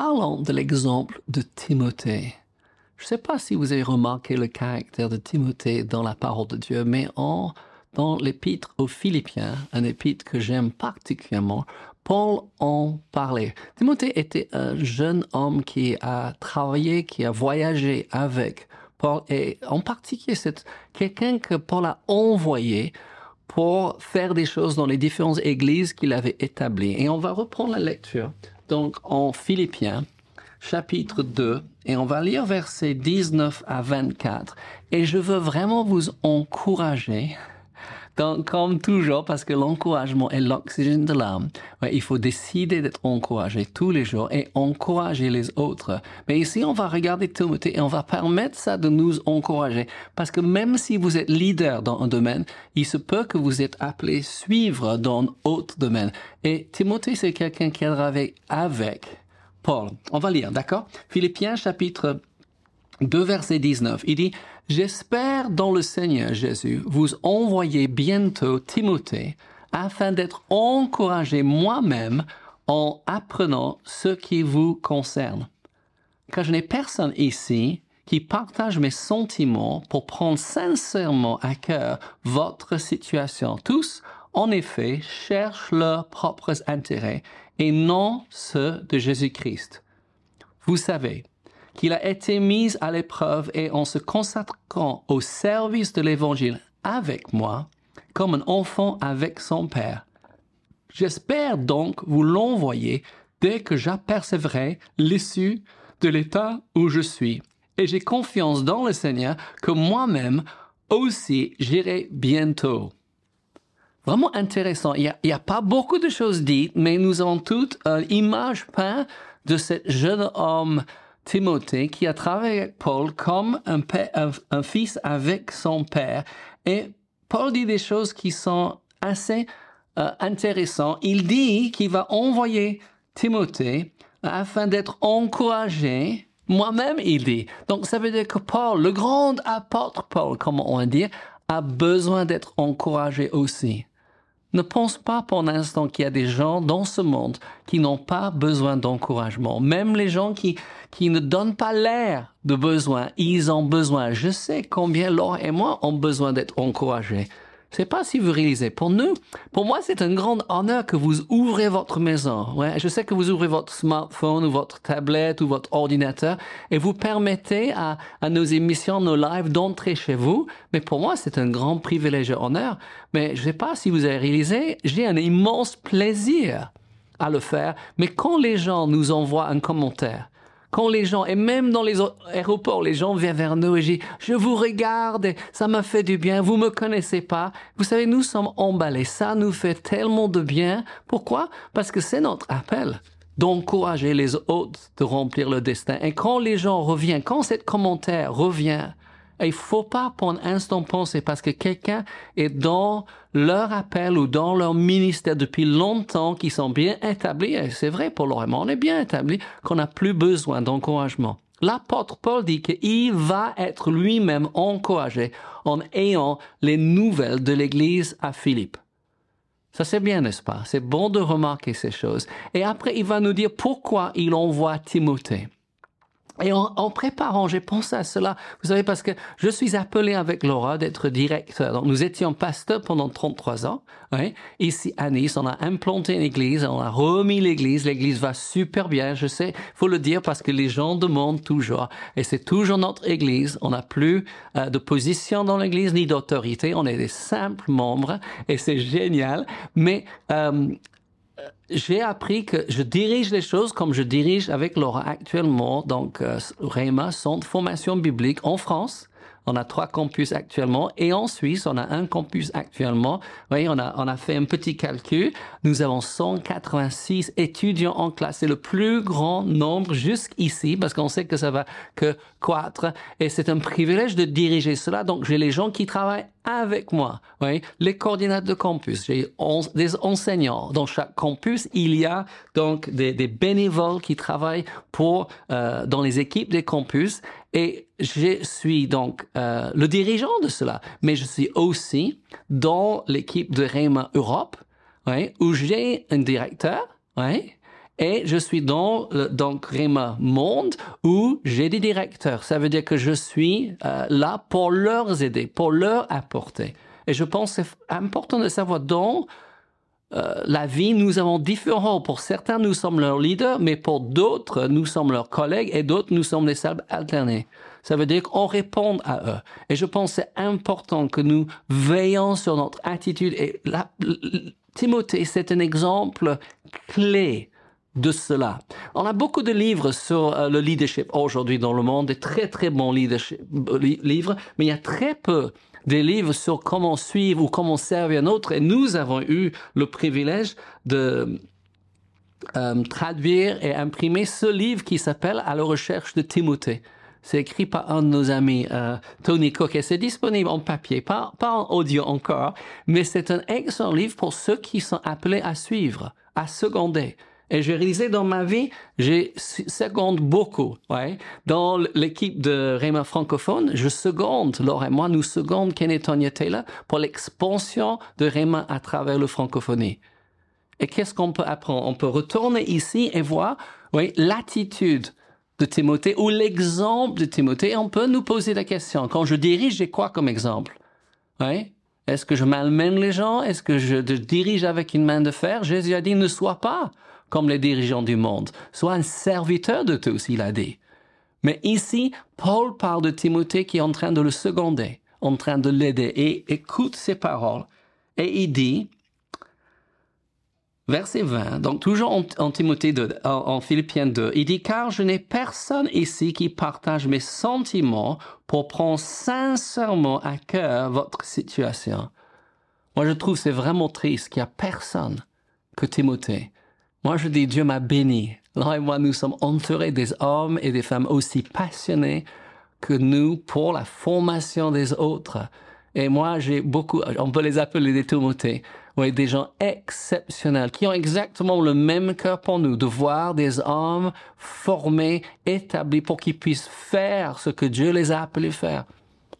parlons de l'exemple de Timothée. Je ne sais pas si vous avez remarqué le caractère de Timothée dans la parole de Dieu, mais en, dans l'épître aux Philippiens, un épître que j'aime particulièrement, Paul en parlait. Timothée était un jeune homme qui a travaillé, qui a voyagé avec Paul, et en particulier c'est quelqu'un que Paul a envoyé pour faire des choses dans les différentes églises qu'il avait établies. Et on va reprendre la lecture. Donc en Philippiens, chapitre 2, et on va lire versets 19 à 24. Et je veux vraiment vous encourager donc, comme toujours, parce que l'encouragement est l'oxygène de l'âme, il faut décider d'être encouragé tous les jours et encourager les autres. Mais ici, on va regarder Timothée et on va permettre ça de nous encourager. Parce que même si vous êtes leader dans un domaine, il se peut que vous êtes appelé suivre dans un autre domaine. Et Timothée, c'est quelqu'un qui travaille avec Paul. On va lire, d'accord? Philippiens chapitre 2 verset 19. Il dit, J'espère dans le Seigneur Jésus vous envoyer bientôt Timothée afin d'être encouragé moi-même en apprenant ce qui vous concerne. Car je n'ai personne ici qui partage mes sentiments pour prendre sincèrement à cœur votre situation. Tous, en effet, cherchent leurs propres intérêts et non ceux de Jésus-Christ. Vous savez, qu'il a été mis à l'épreuve et en se consacrant au service de l'Évangile avec moi, comme un enfant avec son Père. J'espère donc vous l'envoyer dès que j'apercevrai l'issue de l'état où je suis. Et j'ai confiance dans le Seigneur que moi-même aussi j'irai bientôt. Vraiment intéressant. Il n'y a, pas beaucoup de choses dites, mais nous avons toute une image peinte de ce jeune homme Timothée, qui a travaillé avec Paul comme un, un, fils avec son père. Et Paul dit des choses qui sont assez euh, intéressantes. Il dit qu'il va envoyer Timothée afin d'être encouragé. Moi-même, il dit. Donc, ça veut dire que Paul, le grand apôtre Paul, comme on dit, a besoin d'être encouragé aussi. Ne pense pas pour un instant qu'il y a des gens dans ce monde qui n'ont pas besoin d'encouragement. Même les gens qui, qui ne donnent pas l'air de besoin, ils ont besoin. Je sais combien Laure et moi ont besoin d'être encouragés. Sais pas si réalisez. Pour nous, pour moi, c'est un grand honneur que vous ouvrez votre maison. Ouais, je sais que vous ouvrez votre smartphone ou votre tablette ou votre ordinateur et vous permettez à, à nos émissions, nos lives d'entrer chez vous. Mais pour moi, c'est un grand privilège et honneur. Mais je sais pas si vous avez réalisé, j'ai un immense plaisir à le faire. Mais quand les gens nous envoient un commentaire, quand les gens, et même dans les aéroports, les gens viennent vers nous et disent, je vous regarde, ça m'a fait du bien, vous me connaissez pas. Vous savez, nous sommes emballés. Ça nous fait tellement de bien. Pourquoi? Parce que c'est notre appel d'encourager les autres de remplir le destin. Et quand les gens reviennent, quand cet commentaire revient, il faut pas pour un instant penser parce que quelqu'un est dans leur appel ou dans leur ministère depuis longtemps, qui sont bien établis, et c'est vrai pour l'Orient, on est bien établi, qu'on n'a plus besoin d'encouragement. L'apôtre Paul dit qu'il va être lui-même encouragé en ayant les nouvelles de l'Église à Philippe. Ça c'est bien, n'est-ce pas? C'est bon de remarquer ces choses. Et après, il va nous dire pourquoi il envoie Timothée. Et en, en, préparant, j'ai pensé à cela. Vous savez, parce que je suis appelé avec Laura d'être directeur. Donc, nous étions pasteurs pendant 33 ans. Oui. Ici à Nice, on a implanté une église, on a remis l'église. L'église va super bien, je sais. Faut le dire parce que les gens demandent toujours. Et c'est toujours notre église. On n'a plus euh, de position dans l'église ni d'autorité. On est des simples membres et c'est génial. Mais euh, j'ai appris que je dirige les choses comme je dirige avec Laura actuellement, donc euh, REMA, Centre Formation Biblique en France. On a trois campus actuellement et en Suisse, on a un campus actuellement. Vous voyez, on a, on a fait un petit calcul. Nous avons 186 étudiants en classe. C'est le plus grand nombre jusqu'ici parce qu'on sait que ça va que croître et c'est un privilège de diriger cela. Donc, j'ai les gens qui travaillent avec moi. Oui, les coordinateurs de campus. J'ai des enseignants. Dans chaque campus, il y a donc des, bénévoles qui travaillent pour euh, dans les équipes des campus. Et je suis donc euh, le dirigeant de cela, mais je suis aussi dans l'équipe de Réma Europe, oui, où j'ai un directeur, oui, Et je suis dans donc Réma Monde où j'ai des directeurs. Ça veut dire que je suis euh, là pour leur aider, pour leur apporter. Et je pense que c'est important de savoir dans euh, la vie, nous avons différents. Pour certains, nous sommes leurs leaders, mais pour d'autres, nous sommes leurs collègues et d'autres, nous sommes les salles alternées. Ça veut dire qu'on répond à eux. Et je pense que c'est important que nous veillons sur notre attitude. Et là, Timothée, c'est un exemple clé de cela. On a beaucoup de livres sur euh, le leadership aujourd'hui dans le monde, des très très bons leadership, livres, mais il y a très peu des livres sur comment suivre ou comment servir un autre. Et nous avons eu le privilège de euh, traduire et imprimer ce livre qui s'appelle À la recherche de Timothée. C'est écrit par un de nos amis, euh, Tony Cook, et c'est disponible en papier, pas en audio encore, mais c'est un excellent livre pour ceux qui sont appelés à suivre, à seconder. Et j'ai réalisé dans ma vie, j'ai seconde beaucoup. Ouais. Dans l'équipe de Réma francophone, je seconde, Laure et moi, nous seconde Ken et Tonya Taylor pour l'expansion de Réma à travers le francophonie. Et qu'est-ce qu'on peut apprendre? On peut retourner ici et voir oui, l'attitude de Timothée ou l'exemple de Timothée. on peut nous poser la question, quand je dirige, j'ai quoi comme exemple? Oui? Est-ce que je malmène les gens? Est-ce que je dirige avec une main de fer? Jésus a dit, ne sois pas comme les dirigeants du monde. Sois un serviteur de tous, il a dit. Mais ici, Paul parle de Timothée qui est en train de le seconder, en train de l'aider, et écoute ses paroles. Et il dit, verset 20, donc toujours en, Timothée 2, en, Philippiens 2, il dit, car je n'ai personne ici qui partage mes sentiments pour prendre sincèrement à cœur votre situation. Moi, je trouve c'est vraiment triste qu'il n'y a personne que Timothée moi, je dis, Dieu m'a béni. Là et moi, nous sommes entourés des hommes et des femmes aussi passionnés que nous pour la formation des autres. Et moi, j'ai beaucoup, on peut les appeler des Timothées, oui, des gens exceptionnels qui ont exactement le même cœur pour nous, de voir des hommes formés, établis pour qu'ils puissent faire ce que Dieu les a appelés faire.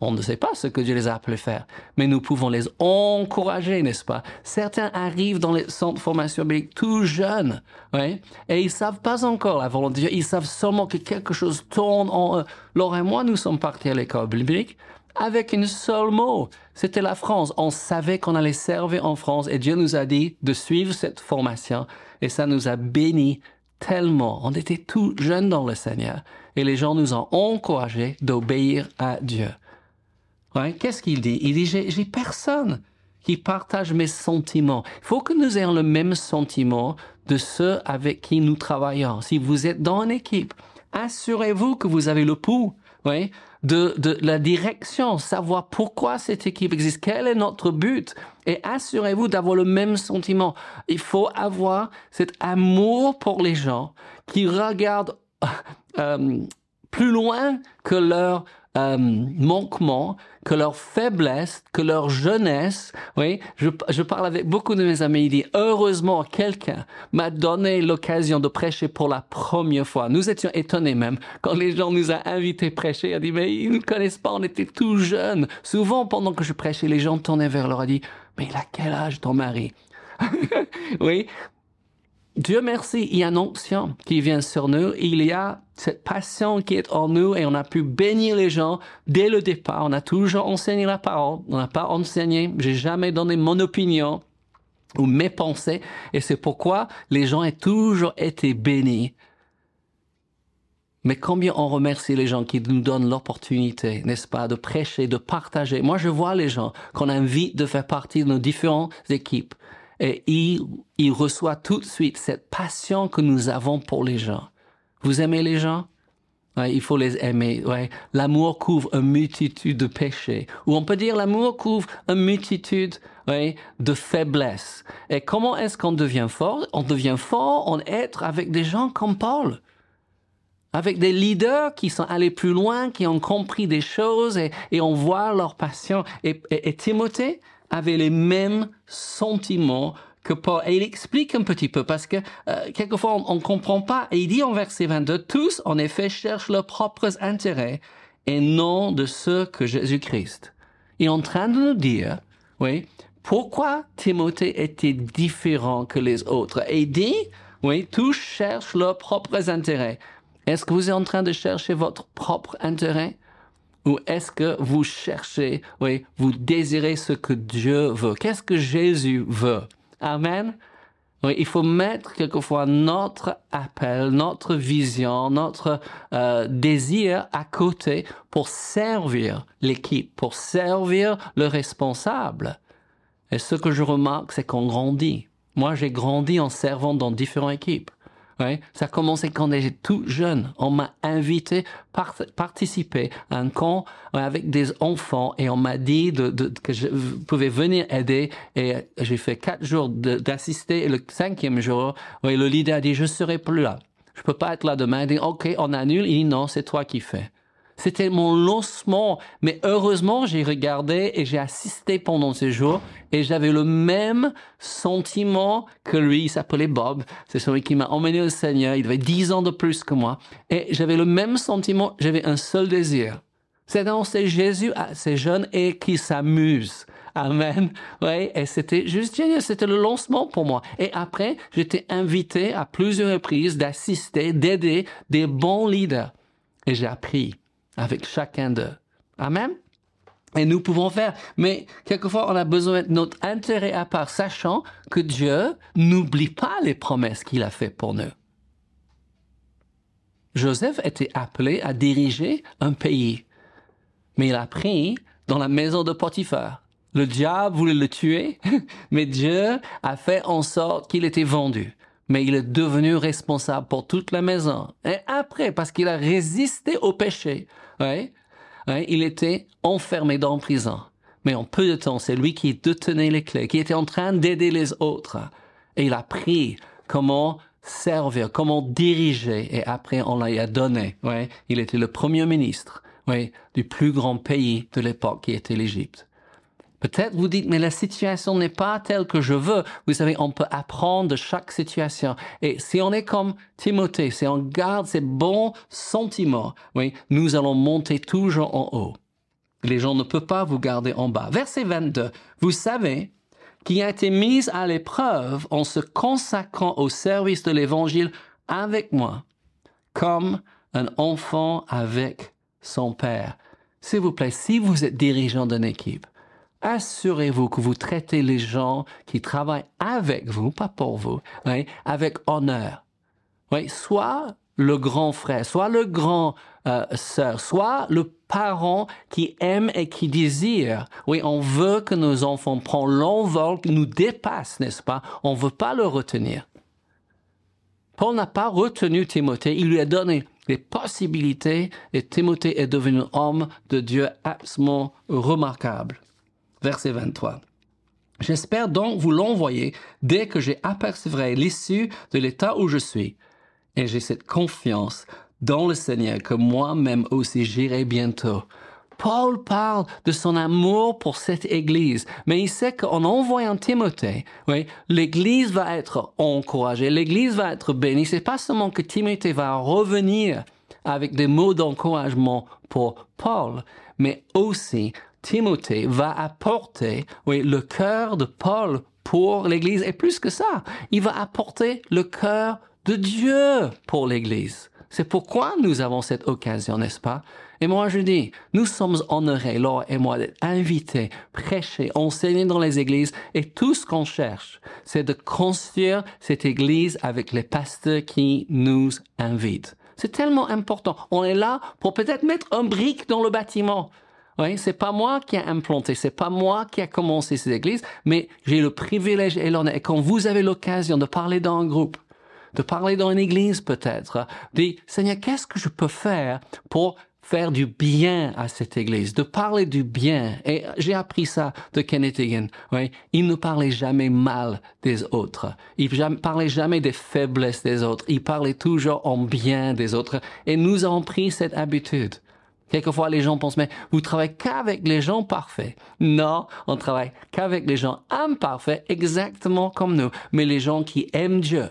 On ne sait pas ce que Dieu les a appelés faire, mais nous pouvons les encourager, n'est-ce pas? Certains arrivent dans les centres de formation biblique tout jeunes, oui, et ils savent pas encore la volonté de Dieu, ils savent seulement que quelque chose tourne en eux. Laure et moi, nous sommes partis à l'école biblique avec une seule mot. C'était la France. On savait qu'on allait servir en France et Dieu nous a dit de suivre cette formation et ça nous a bénis tellement. On était tout jeunes dans le Seigneur et les gens nous ont encouragés d'obéir à Dieu. Qu'est-ce qu'il dit? Il dit, j'ai personne qui partage mes sentiments. Il faut que nous ayons le même sentiment de ceux avec qui nous travaillons. Si vous êtes dans une équipe, assurez-vous que vous avez le pouls oui, de, de la direction, savoir pourquoi cette équipe existe, quel est notre but, et assurez-vous d'avoir le même sentiment. Il faut avoir cet amour pour les gens qui regardent euh, plus loin que leur euh, manquement, que leur faiblesse, que leur jeunesse. Oui, je, parle avec beaucoup de mes amis. Il dit heureusement quelqu'un m'a donné l'occasion de prêcher pour la première fois. Nous étions étonnés même quand les gens nous ont invités prêcher. A dit mais ils ne connaissent pas, on était tout jeunes. Souvent pendant que je prêchais, les gens tournaient vers leur et dit mais il a quel âge ton mari? Oui, Dieu merci, il y a un onction qui vient sur nous. Il y a cette passion qui est en nous et on a pu bénir les gens dès le départ. On a toujours enseigné la parole. On n'a pas enseigné. J'ai jamais donné mon opinion ou mes pensées. Et c'est pourquoi les gens ont toujours été bénis. Mais combien on remercie les gens qui nous donnent l'opportunité, n'est-ce pas, de prêcher, de partager. Moi, je vois les gens qu'on invite de faire partie de nos différentes équipes et il, reçoit tout de suite cette passion que nous avons pour les gens. Vous aimez les gens? Ouais, il faut les aimer. Ouais. L'amour couvre une multitude de péchés. Ou on peut dire l'amour couvre une multitude de faiblesses. Et comment est-ce qu'on devient fort? On devient fort en être avec des gens comme Paul. Avec des leaders qui sont allés plus loin, qui ont compris des choses et, et on voit leur passion. Et, et, et Timothée, avait les mêmes sentiments que Paul. Et il explique un petit peu parce que euh, quelquefois on ne comprend pas. Et il dit en verset 22, tous en effet cherchent leurs propres intérêts et non de ceux que Jésus-Christ. Il est en train de nous dire, oui, pourquoi Timothée était différent que les autres? Et il dit, Oui, tous cherchent leurs propres intérêts. Est-ce que vous êtes en train de chercher votre propre intérêt? Ou est-ce que vous cherchez, oui, vous désirez ce que Dieu veut? Qu'est-ce que Jésus veut? Amen. Oui, il faut mettre quelquefois notre appel, notre vision, notre euh, désir à côté pour servir l'équipe, pour servir le responsable. Et ce que je remarque, c'est qu'on grandit. Moi, j'ai grandi en servant dans différentes équipes. Ça a commencé quand j'étais tout jeune. On m'a invité participer à un camp avec des enfants et on m'a dit que je pouvais venir aider et j'ai fait quatre jours d'assister et le cinquième jour, ouais, le leader a dit je serai plus là. Je peux pas être là demain. Il dit ok, on annule. Il dit non, c'est toi qui fais. C'était mon lancement. Mais heureusement, j'ai regardé et j'ai assisté pendant ces jours et j'avais le même sentiment que lui. Il s'appelait Bob. C'est celui qui m'a emmené au Seigneur. Il avait dix ans de plus que moi. Et j'avais le même sentiment. J'avais un seul désir. C'est d'annoncer Jésus à ces jeunes et qui s'amusent. Amen. Et c'était juste génial. C'était le lancement pour moi. Et après, j'étais invité à plusieurs reprises d'assister, d'aider des bons leaders. Et j'ai appris avec chacun d'eux. Amen? Et nous pouvons faire. Mais quelquefois, on a besoin de notre intérêt à part, sachant que Dieu n'oublie pas les promesses qu'il a faites pour nous. Joseph était appelé à diriger un pays, mais il a pris dans la maison de Potiphar. Le diable voulait le tuer, mais Dieu a fait en sorte qu'il était vendu mais il est devenu responsable pour toute la maison. Et après, parce qu'il a résisté au péché, ouais, il était enfermé dans la prison. Mais en peu de temps, c'est lui qui détenait les clés, qui était en train d'aider les autres. Et il a appris comment servir, comment diriger, et après on l'a donné. Ouais. Il était le premier ministre ouais, du plus grand pays de l'époque qui était l'Égypte. Peut-être vous dites, mais la situation n'est pas telle que je veux. Vous savez, on peut apprendre de chaque situation. Et si on est comme Timothée, si on garde ces bons sentiments, oui, nous allons monter toujours en haut. Les gens ne peuvent pas vous garder en bas. Verset 22. Vous savez qui a été mise à l'épreuve en se consacrant au service de l'évangile avec moi, comme un enfant avec son père. S'il vous plaît, si vous êtes dirigeant d'une équipe, assurez-vous que vous traitez les gens qui travaillent avec vous, pas pour vous, oui, avec honneur. Oui, soit le grand frère, soit le grand euh, sœur, soit le parent qui aime et qui désire. Oui, on veut que nos enfants prennent l'envol, qui nous dépasse, n'est-ce pas? On veut pas le retenir. Paul n'a pas retenu Timothée, il lui a donné les possibilités et Timothée est devenu homme de Dieu absolument remarquable verset 23. J'espère donc vous l'envoyer dès que j'ai l'issue de l'état où je suis. Et j'ai cette confiance dans le Seigneur que moi-même aussi j'irai bientôt. Paul parle de son amour pour cette Église, mais il sait qu'en envoyant Timothée, oui, l'Église va être encouragée, l'Église va être bénie. C'est pas seulement que Timothée va revenir avec des mots d'encouragement pour Paul, mais aussi Timothée va apporter, oui, le cœur de Paul pour l'Église. Et plus que ça, il va apporter le cœur de Dieu pour l'Église. C'est pourquoi nous avons cette occasion, n'est-ce pas? Et moi, je dis, nous sommes honorés, Laure et moi, d'être invités, prêcher, enseigner dans les églises. Et tout ce qu'on cherche, c'est de construire cette église avec les pasteurs qui nous invitent. C'est tellement important. On est là pour peut-être mettre un brique dans le bâtiment. Oui, c'est pas moi qui a implanté, c'est pas moi qui a commencé ces églises, mais j'ai le privilège et l'honneur. Et quand vous avez l'occasion de parler dans un groupe, de parler dans une église peut-être, de Seigneur, qu'est-ce que je peux faire pour faire du bien à cette église, de parler du bien. Et j'ai appris ça de Kenneth Hagin. Oui, il ne parlait jamais mal des autres. Il ne parlait jamais des faiblesses des autres. Il parlait toujours en bien des autres. Et nous avons pris cette habitude. Quelquefois, les gens pensent, mais vous travaillez qu'avec les gens parfaits. Non, on travaille qu'avec les gens imparfaits, exactement comme nous, mais les gens qui aiment Dieu,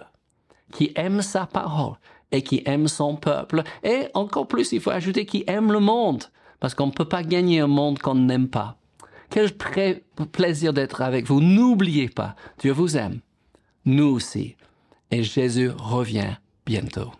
qui aiment sa parole et qui aiment son peuple. Et encore plus, il faut ajouter qui aiment le monde, parce qu'on ne peut pas gagner un monde qu'on n'aime pas. Quel plaisir d'être avec vous. N'oubliez pas, Dieu vous aime. Nous aussi. et Jésus revient bientôt.